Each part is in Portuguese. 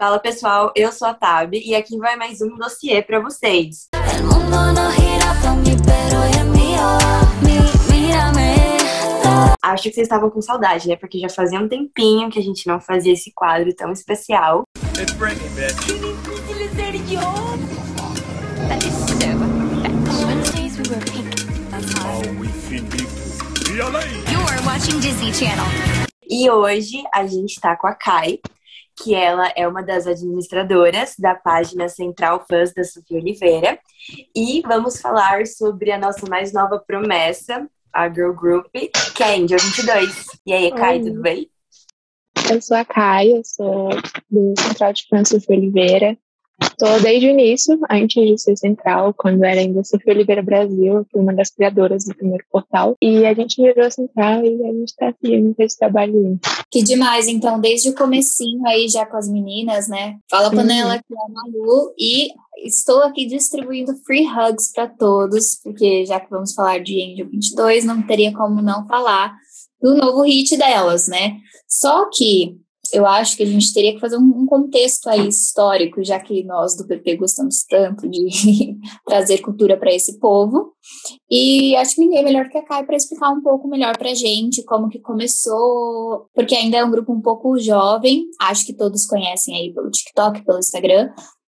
Fala pessoal, eu sou a Tab e aqui vai mais um dossiê para vocês. Acho que vocês estavam com saudade, né? Porque já fazia um tempinho que a gente não fazia esse quadro tão especial. It's bringing, bitch. You are watching Disney Channel. E hoje a gente tá com a Kai, que ela é uma das administradoras da página Central Fãs da Sofia Oliveira. E vamos falar sobre a nossa mais nova promessa, a Girl Group, que é a Angel 22. E aí, Kai, Oi. tudo bem? Eu sou a Kai, eu sou do Central de Fãs Sofia Oliveira. Estou desde o início, antes de ser central, quando era ainda Sofia Oliveira Brasil, fui uma das criadoras do primeiro portal. E a gente virou central e a gente está com esse trabalho. Que demais, então, desde o comecinho aí já com as meninas, né? Fala Panela, que é a Malu, e estou aqui distribuindo free hugs para todos, porque já que vamos falar de Angel 22, não teria como não falar do novo hit delas, né? Só que eu acho que a gente teria que fazer um, contexto aí histórico, já que nós do PP gostamos tanto de trazer cultura para esse povo. E acho que ninguém é melhor que a Kai para explicar um pouco melhor para a gente como que começou, porque ainda é um grupo um pouco jovem, acho que todos conhecem aí pelo TikTok, pelo Instagram.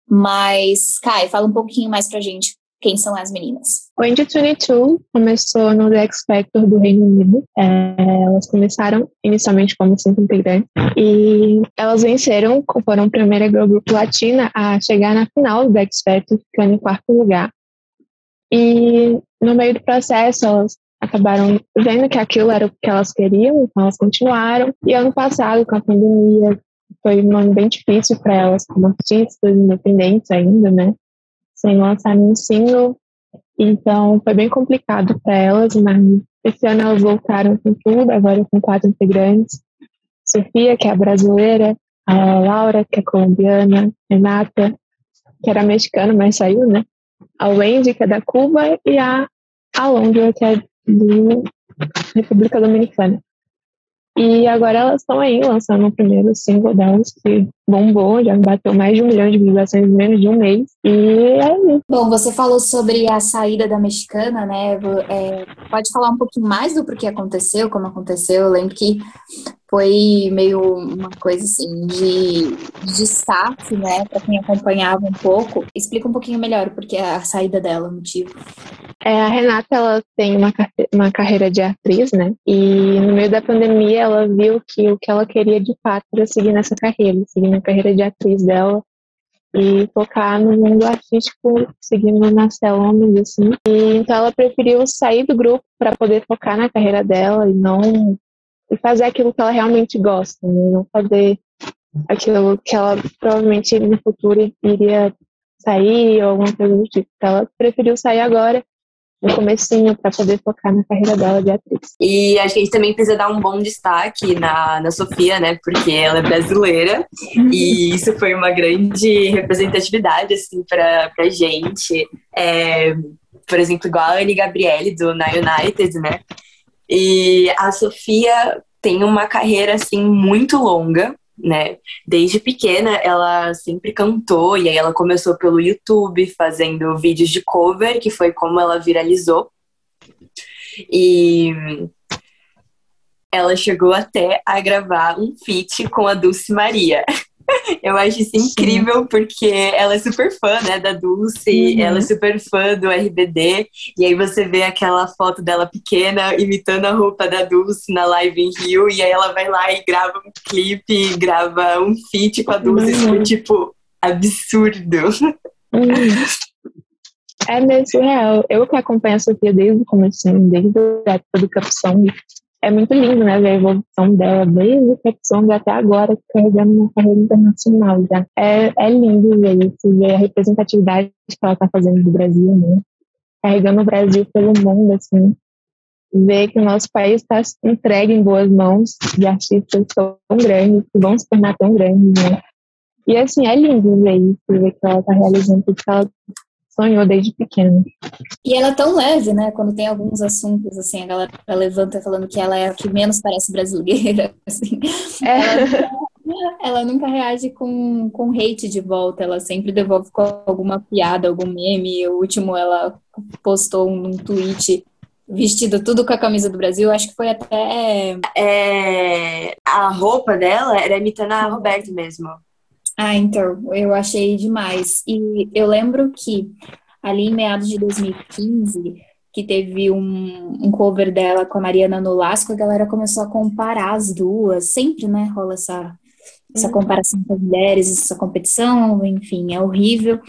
Mas, Kai, fala um pouquinho mais para a gente quem são as meninas? O Indie 22 começou no The X Factor do Reino Unido. É, elas começaram inicialmente como cinco integrantes e elas venceram, foram a primeira girl group latina a chegar na final do The X Factor, ficando em quarto lugar. E no meio do processo, elas acabaram vendo que aquilo era o que elas queriam, então elas continuaram. E ano passado, com a pandemia, foi um ano bem difícil para elas como artistas independentes ainda, né? Sem lançar nenhum single. Então foi bem complicado para elas, mas esse ano elas voltaram com tudo, agora com quatro integrantes. Sofia, que é brasileira, a Laura, que é colombiana, Renata, que era mexicana, mas saiu, né? A Wendy, que é da Cuba, e a Alondra, que é da República Dominicana. E agora elas estão aí lançando o primeiro single delas, que bombou, já bateu mais de um milhão de visualizações em menos de um mês. E é isso. Bom, você falou sobre a saída da mexicana, né? É, pode falar um pouquinho mais do porquê aconteceu, como aconteceu? Eu lembro que foi meio uma coisa assim de, de destaque, né, para quem acompanhava um pouco. Explica um pouquinho melhor porque a saída dela, o motivo. É, a Renata, ela tem uma, uma carreira de atriz, né, e no meio da pandemia ela viu que o que ela queria de fato era seguir nessa carreira, seguir na carreira de atriz dela e focar no mundo artístico, seguindo nas telonas, assim. E, então ela preferiu sair do grupo para poder focar na carreira dela e não e fazer aquilo que ela realmente gosta, né? não fazer aquilo que ela provavelmente no futuro iria sair ou alguma coisa do tipo. Então, ela preferiu sair agora no comecinho para poder focar na carreira dela de atriz. E a gente também precisa dar um bom destaque na, na Sofia, né? Porque ela é brasileira uhum. e isso foi uma grande representatividade assim para pra gente. É, por exemplo, igual a Anne Gabriele do Na United, né? E a Sofia tem uma carreira assim muito longa, né? Desde pequena ela sempre cantou e aí ela começou pelo YouTube fazendo vídeos de cover, que foi como ela viralizou. E ela chegou até a gravar um feat com a Dulce Maria. Eu acho isso incrível porque ela é super fã, né, da Dulce, uhum. ela é super fã do RBD, e aí você vê aquela foto dela pequena imitando a roupa da Dulce na live em Rio, e aí ela vai lá e grava um clipe, grava um feat com a Dulce, uhum. foi tipo absurdo. Uhum. É mesmo real. Eu que acompanho a Sofia desde o começo, desde a época do Capção, é muito lindo, né, ver a evolução dela desde o Capsong até agora, carregando uma carreira internacional já. É, é lindo ver isso, ver a representatividade que ela está fazendo do Brasil, né? Carregando o Brasil pelo mundo, assim. Ver que o nosso país está entregue em boas mãos de artistas tão grandes, que vão se tornar tão grandes, né? E assim, é lindo ver isso, ver que ela está realizando tudo que ela sonhou desde pequena. E ela é tão leve, né? Quando tem alguns assuntos, assim, a galera levanta falando que ela é a que menos parece brasileira, assim. É. Ela ela nunca reage com, com hate de volta, ela sempre devolve com alguma piada, algum meme. O último ela postou um, um tweet vestido tudo com a camisa do Brasil, acho que foi até. É, a roupa dela era imitando a Roberta mesmo. Ah, então, eu achei demais. E eu lembro que ali em meados de 2015, que teve um, um cover dela com a Mariana Nolasco, a galera começou a comparar as duas. Sempre, né, rola essa, essa uhum. comparação com as mulheres, essa competição, enfim, é horrível.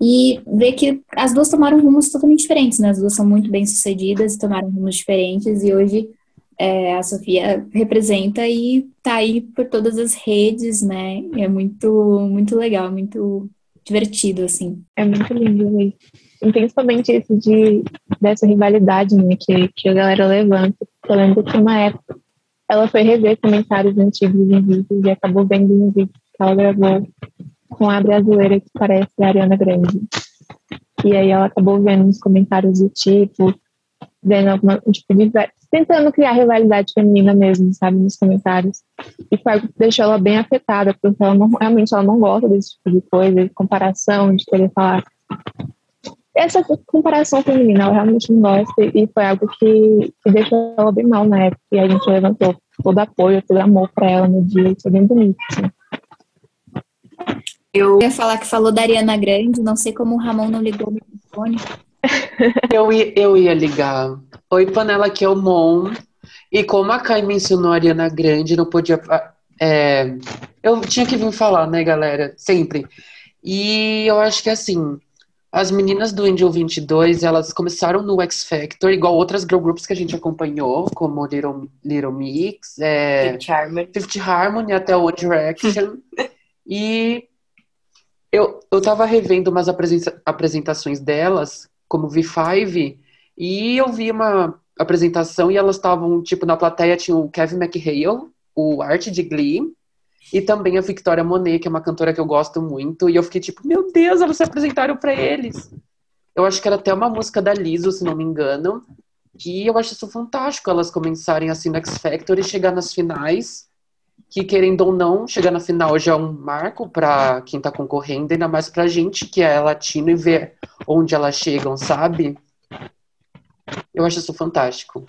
E ver que as duas tomaram rumos totalmente diferentes, né? As duas são muito bem sucedidas e tomaram rumos diferentes, e hoje é, a Sofia representa e tá aí por todas as redes, né? É muito, muito legal, muito divertido, assim. É muito lindo ver. Principalmente isso de, dessa rivalidade né, que, que a galera levanta. Eu lembro que uma época ela foi rever comentários antigos em vídeos e acabou vendo um vídeo que ela gravou com a brasileira que parece a Ariana Grande. E aí ela acabou vendo uns comentários do tipo, vendo alguma, tipo, tentando criar rivalidade feminina mesmo, sabe, nos comentários. E foi deixou ela bem afetada, porque ela não, realmente ela não gosta desse tipo de coisa, de comparação, de querer falar. Essa comparação feminina, ela realmente não gosta, e foi algo que, que deixou ela bem mal na época, e a gente levantou todo apoio, todo amor para ela no dia, foi bem bonito. Assim. Eu ia falar que falou da Ariana Grande, não sei como o Ramon não ligou o microfone. Eu, ia, eu ia ligar. Oi, panela, aqui é o Mon. E como a Kai mencionou a Ariana Grande, não podia. É, eu tinha que vir falar, né, galera? Sempre. E eu acho que assim, as meninas do Angel 22, elas começaram no X Factor, igual outras girl groups que a gente acompanhou, como Little, Little Mix, é, Fifth Harmony. Fifth Harmony até One Direction. e eu, eu tava revendo umas apresentações delas como V5, e eu vi uma apresentação e elas estavam, tipo, na plateia tinha o Kevin McHale, o Art de Glee, e também a Victoria Monet, que é uma cantora que eu gosto muito, e eu fiquei tipo, meu Deus, elas se apresentaram para eles. Eu acho que era até uma música da Liso, se não me engano, e eu acho isso fantástico, elas começarem assim no X Factor e chegar nas finais, que querendo ou não, chegar na final já é um marco para quem tá concorrendo, ainda mais pra gente que é latino e ver onde elas chegam, sabe? Eu acho isso fantástico.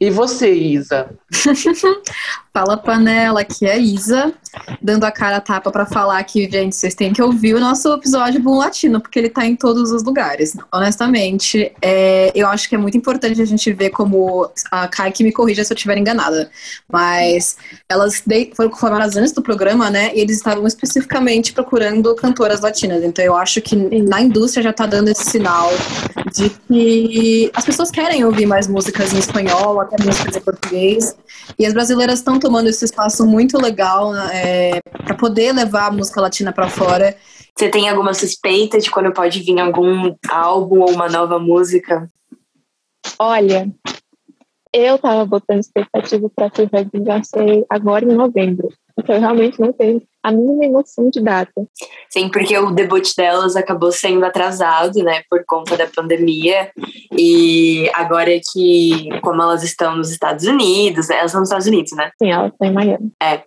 E você, Isa? Fala panela, aqui é a Isa, dando a cara a tapa para falar que, gente, vocês têm que ouvir o nosso episódio Boom Latino, porque ele tá em todos os lugares. Honestamente, é, eu acho que é muito importante a gente ver como a Kai que me corrija se eu estiver enganada. Mas elas foram formadas antes do programa, né? E eles estavam especificamente procurando cantoras latinas. Então eu acho que na indústria já tá dando esse sinal de que as pessoas querem ouvir mais músicas em espanhol, até músicas em português. E as brasileiras estão tomando esse espaço muito legal é, para poder levar a música latina para fora. Você tem alguma suspeita de quando pode vir algum álbum ou uma nova música? Olha, eu tava botando expectativa para que vai ser agora em novembro. Então, eu realmente não tenho a mínima emoção de data. Sim, porque o debut delas acabou sendo atrasado, né, por conta da pandemia. E agora é que, como elas estão nos Estados Unidos, elas estão nos Estados Unidos, né? Sim, elas estão em Miami. É.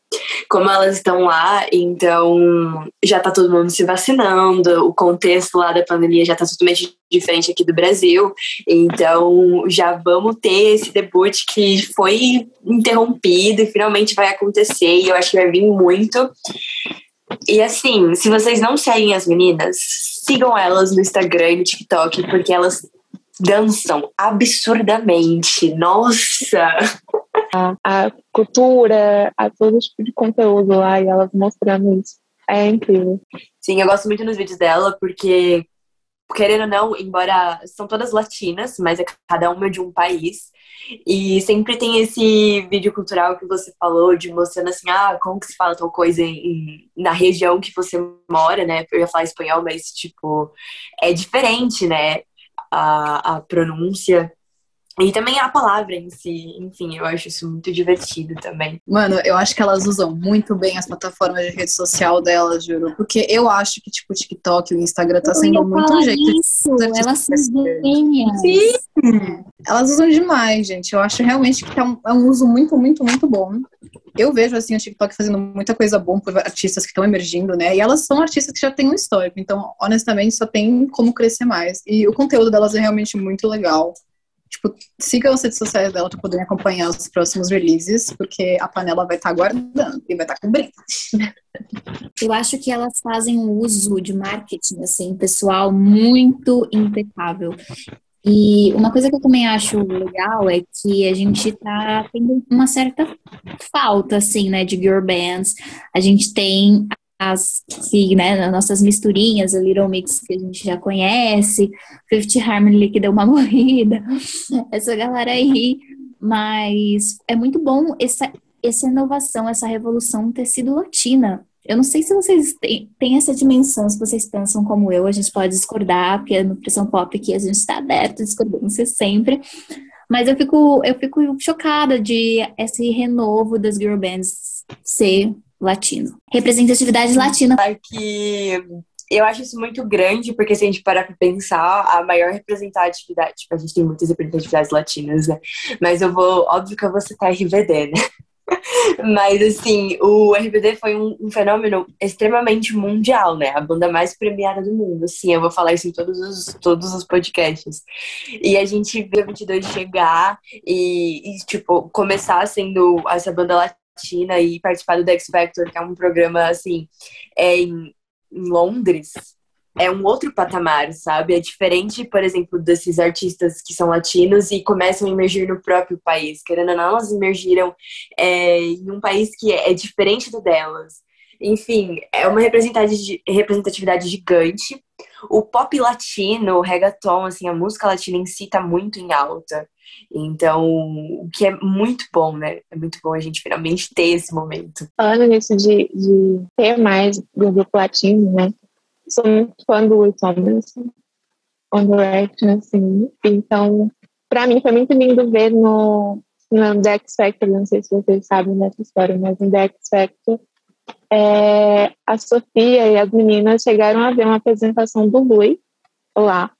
Como elas estão lá, então já tá todo mundo se vacinando, o contexto lá da pandemia já tá totalmente diferente aqui do Brasil. Então já vamos ter esse debut que foi interrompido e finalmente vai acontecer. E eu acho que vai vir muito. E assim, se vocês não seguem as meninas, sigam elas no Instagram e no TikTok, porque elas dançam absurdamente. Nossa! A, a cultura, a todo tipo de conteúdo lá e elas mostrando isso. É incrível. Sim, eu gosto muito nos vídeos dela, porque, querendo ou não, embora são todas latinas, mas é cada uma de um país, e sempre tem esse vídeo cultural que você falou, de mostrando assim, ah, como que se fala tal coisa em, na região que você mora, né? Eu ia falar espanhol, mas, tipo, é diferente, né? A, a pronúncia. E também a palavra em si, enfim, eu acho isso muito divertido também. Mano, eu acho que elas usam muito bem as plataformas de rede social delas, juro. Porque eu acho que, tipo, o TikTok e o Instagram tá sendo muito um jeito isso. de Elas são. Sim! Elas usam demais, gente. Eu acho realmente que é um, é um uso muito, muito, muito bom. eu vejo assim o TikTok fazendo muita coisa boa por artistas que estão emergindo, né? E elas são artistas que já têm um histórico, então honestamente só tem como crescer mais. E o conteúdo delas é realmente muito legal. Tipo, siga as redes sociais dela para poderem acompanhar os próximos releases, porque a panela vai estar tá aguardando e vai estar tá cobrindo. Eu acho que elas fazem um uso de marketing, assim, pessoal, muito impecável. E uma coisa que eu também acho legal é que a gente tá tendo uma certa falta, assim, né, de girl bands. A gente tem as que, né, nossas misturinhas, a Little Mix que a gente já conhece, Fifty Harmony que deu uma morrida, essa galera aí. Mas é muito bom essa, essa inovação, essa revolução ter sido latina. Eu não sei se vocês têm, têm essa dimensão, se vocês pensam como eu, a gente pode discordar, porque no Pressão Pop aqui a gente está aberto a discordância sempre. Mas eu fico, eu fico chocada de esse renovo das girl bands ser latino. Representatividade latina. Que eu acho isso muito grande, porque se a gente parar para pensar, a maior representatividade, tipo, a gente tem muitas representatividades latinas, né? Mas eu vou, óbvio que eu vou citar RBD, né? Mas, assim, o RBD foi um, um, fenômeno extremamente mundial, né? A banda mais premiada do mundo. Assim, eu vou falar isso em todos os, todos os podcasts. E a gente viu a 22 chegar e, e, tipo, começar sendo essa banda latina e participar do Dex Factor, que é um programa, assim, é em, em Londres é um outro patamar, sabe? É diferente, por exemplo, desses artistas que são latinos e começam a emergir no próprio país. Querendo ou não, elas emergiram é, em um país que é, diferente do delas. Enfim, é uma representatividade gigante. O pop latino, o reggaeton, assim, a música latina em si tá muito em alta. Então, o que é muito bom, né? É muito bom a gente finalmente ter esse momento. Falando nisso de, de ter mais do grupo latino, né? sou muito fã do Will Thompson, On Direction, assim. Então, para mim foi muito lindo ver no, no The X Factor, não sei se vocês sabem dessa história, mas no The X Factor, é, a Sofia e as meninas chegaram a ver uma apresentação do Lui lá.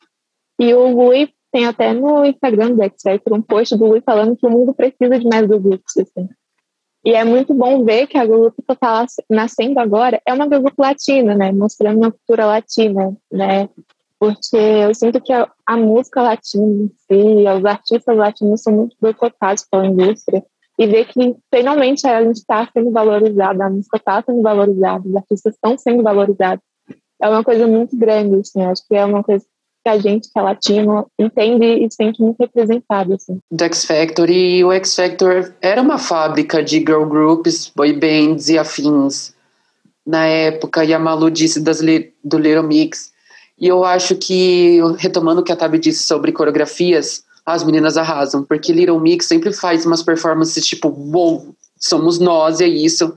E o Lui tem até no Instagram do X Factor um post do Lui falando que o mundo precisa de mais grupos, assim. E é muito bom ver que a grupo que está nascendo agora é uma grupo latina, né? Mostrando uma cultura latina, né? Porque eu sinto que a, a música latina em si, os artistas latinos são muito boicotados pela indústria. E ver que finalmente a gente está sendo valorizada, a música está sendo valorizada, os artistas estão sendo valorizados. É uma coisa muito grande, assim. Acho que é uma coisa que a gente que é latino entende e sente muito representado. Assim. Do X Factor e o X Factor era uma fábrica de girl groups, boy bands e afins na época, e a Malu disse das, do Little Mix. E eu acho que, retomando o que a Tabi disse sobre coreografias, as meninas arrasam, porque Little Mix sempre faz umas performances tipo, wow, somos nós, é isso.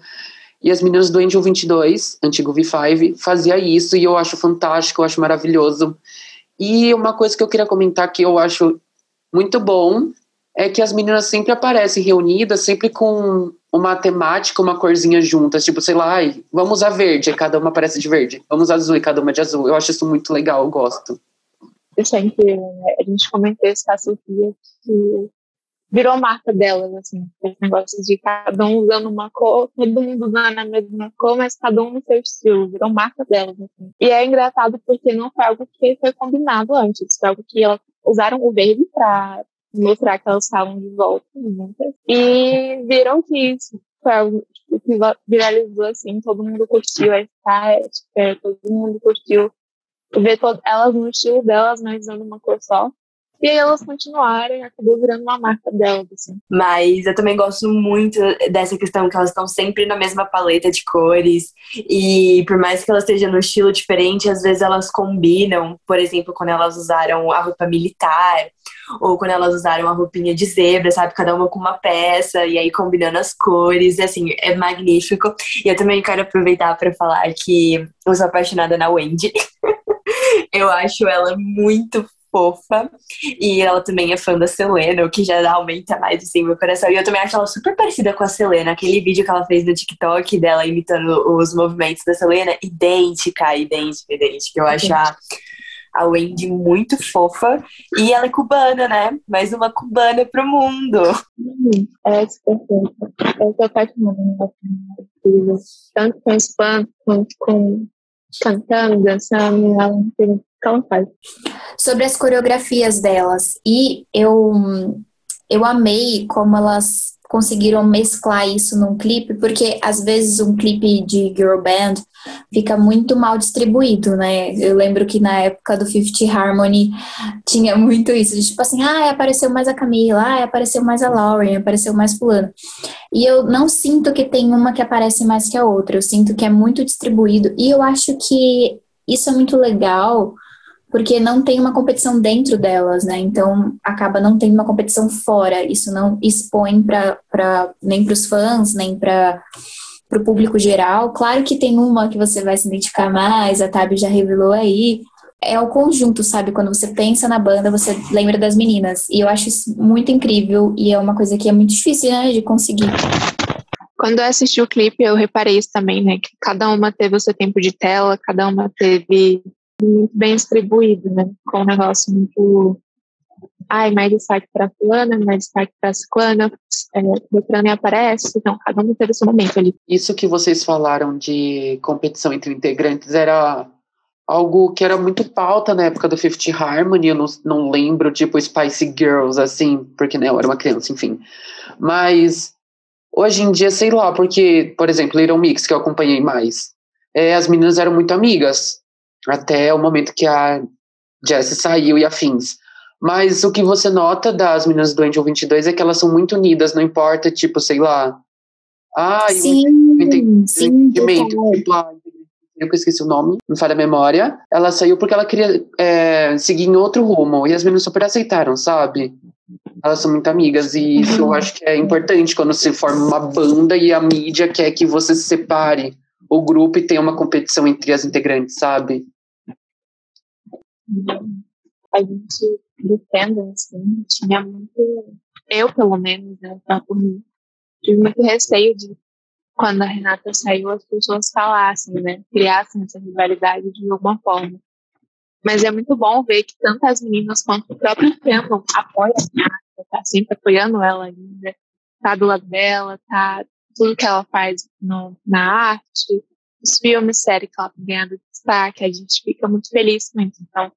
E as meninas do Angel 22, antigo V5, fazia isso e eu acho fantástico, eu acho maravilhoso. E uma coisa que eu queria comentar que eu acho muito bom é que as meninas sempre aparecem reunidas, sempre com uma temática, uma corzinha juntas, tipo, sei lá, ai, vamos usar verde, cada uma aparece de verde, vamos azul e cada uma de azul. Eu acho isso muito legal, eu gosto. Incrível, né? A gente comentou isso com a Sofia, que virou marca delas, assim, esse negócio de cada um usando uma cor, todo mundo usando a mesma cor, mas cada um no seu estilo, virou marca delas, assim. E é engraçado porque não foi algo que foi combinado antes, foi algo que elas usaram o verde para mostrar que elas estavam de volta juntas, e viram que isso foi algo tipo, que viralizou, assim, todo mundo curtiu a estética, todo mundo curtiu ver elas no estilo delas, mas usando uma cor só. E aí elas continuaram e acabou virando uma marca delas, assim. Mas eu também gosto muito dessa questão que elas estão sempre na mesma paleta de cores. E por mais que elas estejam no estilo diferente, às vezes elas combinam. Por exemplo, quando elas usaram a roupa militar, ou quando elas usaram a roupinha de zebra, sabe? Cada uma com uma peça, e aí combinando as cores. E assim, é magnífico. E eu também quero aproveitar para falar que eu sou apaixonada na Wendy. eu acho ela muito fofa. E ela também é fã da Selena, o que já aumenta mais assim meu coração. E eu também acho ela super parecida com a Selena. Aquele vídeo que ela fez no TikTok dela imitando os movimentos da Selena, idêntica, idêntica, idêntica. Eu acho a, A Wendy muito fofa. E ela é cubana, né? Mais uma cubana pro mundo. Ela é super fofa. Eu tô apaixonada. Tanto com fãs quanto com cantando, dançando. Ela tem que ela faz. Sobre as coreografias delas. E eu, eu amei como elas conseguiram mesclar isso num clipe, porque às vezes um clipe de girl band fica muito mal distribuído, né? Eu lembro que na época do Fifty Harmony tinha muito isso, de, tipo assim, ah, apareceu mais a Camila, ah, apareceu mais a Lauren, apareceu mais fulano. E eu não sinto que tem uma que aparece mais que a outra, eu sinto que é muito distribuído e eu acho que isso é muito legal porque não tem uma competição dentro delas, né? Então acaba não tendo uma competição fora. Isso não expõe para nem para os fãs, nem para o público geral. Claro que tem uma que você vai se identificar mais, a Tabi já revelou aí. É o conjunto, sabe? Quando você pensa na banda, você lembra das meninas. E eu acho isso muito incrível e é uma coisa que é muito difícil, né, de conseguir. Quando eu assisti o clipe, eu reparei isso também, né? Que cada uma teve o seu tempo de tela, cada uma teve muito bem distribuído, né? Com um negócio muito. Ai, mais destaque para fulana, mais destaque para ciclana, é, Beltrana aparece, então cada um teve seu momento ali. Isso que vocês falaram de competição entre integrantes era algo que era muito pauta na época do Fifty Harmony, eu não, não lembro, tipo Spice Girls, assim, porque né, eu era uma criança, enfim. Mas hoje em dia, sei lá, porque, por exemplo, Little Mix, que eu acompanhei mais, é, as meninas eram muito amigas até o momento que a Jessie saiu e afins. Mas o que você nota das meninas do Angel 22 é que elas são muito unidas, não importa, tipo, sei lá. Ah, sim, eu sim, tipo, ah, eu esqueci o nome, não falha a memória. Ela saiu porque ela queria é, seguir em outro rumo, e as meninas super aceitaram, sabe? Elas são muito amigas, e isso eu acho que é importante quando se forma uma banda e a mídia quer que você se separe o grupo e tenha uma competição entre as integrantes, sabe? A gente, do assim, tinha muito. Eu, pelo menos, né, por mim, tive muito receio de quando a Renata saiu, as pessoas falassem, né? Criassem essa rivalidade de alguma forma. Mas é muito bom ver que tanto as meninas quanto o próprio fandom apoiam a Renata, tá sempre apoiando ela ainda, tá do lado dela, tá tudo que ela faz no, na arte, os filmes, séries que ela tem ganhado destaque, a gente fica muito feliz com isso. Então,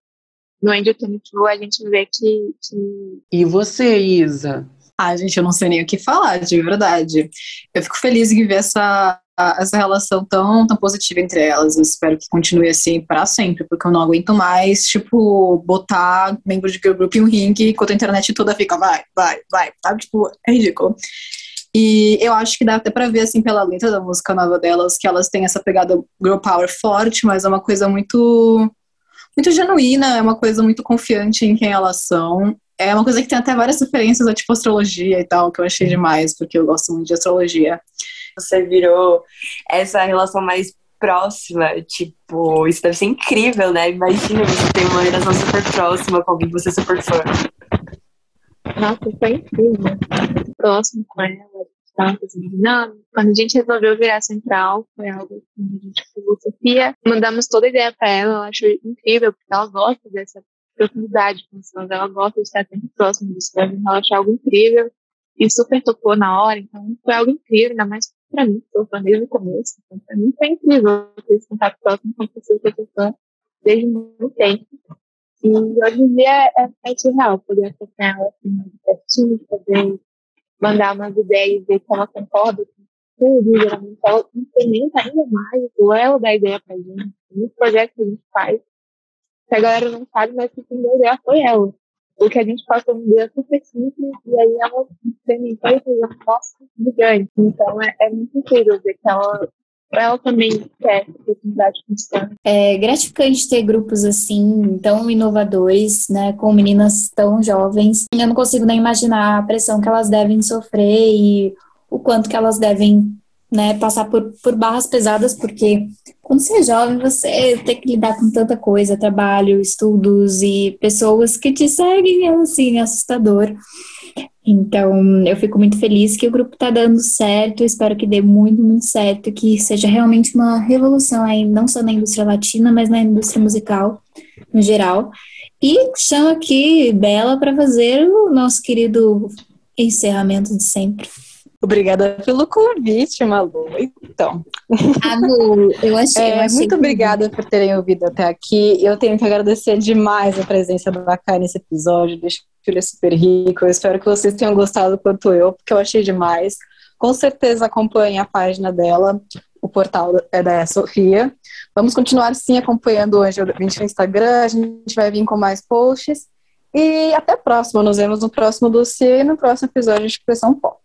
no Angel 22 a gente vê que, que... E você, Isa? Ah, gente, eu não sei nem o que falar, de verdade. Eu fico feliz em ver essa, essa relação tão, tão positiva entre elas. Eu espero que continue assim para sempre, porque eu não aguento mais, tipo, botar membros de girl group em um ringue enquanto a internet toda fica vai, vai, vai, sabe? Tipo, é ridículo. E eu acho que dá até pra ver, assim, pela letra da música nova delas, que elas têm essa pegada girl power forte, mas é uma coisa muito, muito genuína, é uma coisa muito confiante em quem elas são. É uma coisa que tem até várias referências a tipo astrologia e tal, que eu achei demais, porque eu gosto muito de astrologia. Você virou essa relação mais próxima, tipo, isso deve ser incrível, né? Imagina você ter uma relação super próxima com alguém que você é super fã. Nossa, foi incrível. Próximo com ela, tantas dinâmicas. Quando a gente resolveu virar central, foi algo assim, a gente filosofia. Mandamos toda a ideia para ela, ela achou incrível, porque ela gosta dessa profundidade com os ela gosta de estar sempre próximo dos fãs, então ela achou algo incrível e super tocou na hora, então foi algo incrível, ainda mais pra mim, que sou fã desde o começo. Então, pra mim foi incrível ter esse contato próximo com pessoas que eu sou fã desde muito tempo. E hoje em dia é, é surreal poder acompanhar ela assim, de pertinho, poder mandar umas ideias, ver se ela concorda com tudo. Geralmente ela implementa ainda mais, ou ela dá ideia pra gente. Muitos projetos que a gente faz, que a galera não sabe, mas que quem deu ideia foi ela. Porque a gente passou uma ideia super simples e aí ela implementou e fez um negócio gigante. Então é, é muito incrível ver que ela ela também quer oportunidade constante. É gratificante ter grupos assim, tão inovadores, né, com meninas tão jovens. Eu não consigo nem imaginar a pressão que elas devem sofrer e o quanto que elas devem, né, passar por, por barras pesadas, porque quando você é jovem, você tem que lidar com tanta coisa, trabalho, estudos e pessoas que te seguem, é assim, assustador. Então, eu fico muito feliz que o grupo está dando certo, espero que dê muito, muito certo, que seja realmente uma revolução aí, não só na indústria latina, mas na indústria musical, no geral. E chamo aqui Bela para fazer o nosso querido encerramento de sempre. Obrigada pelo convite, Malu. Então. Malu, eu achei. É, eu achei muito obrigada por terem ouvido até aqui. Eu tenho que agradecer demais a presença da Kai nesse episódio. Deixa ele super rico. Eu espero que vocês tenham gostado quanto eu, porque eu achei demais. Com certeza acompanhe a página dela, o portal é da Sofia. Vamos continuar sim acompanhando o Angel 20 no Instagram. A gente vai vir com mais posts. E até a próxima. Nos vemos no próximo dossiê e no próximo episódio de Expressão Pop.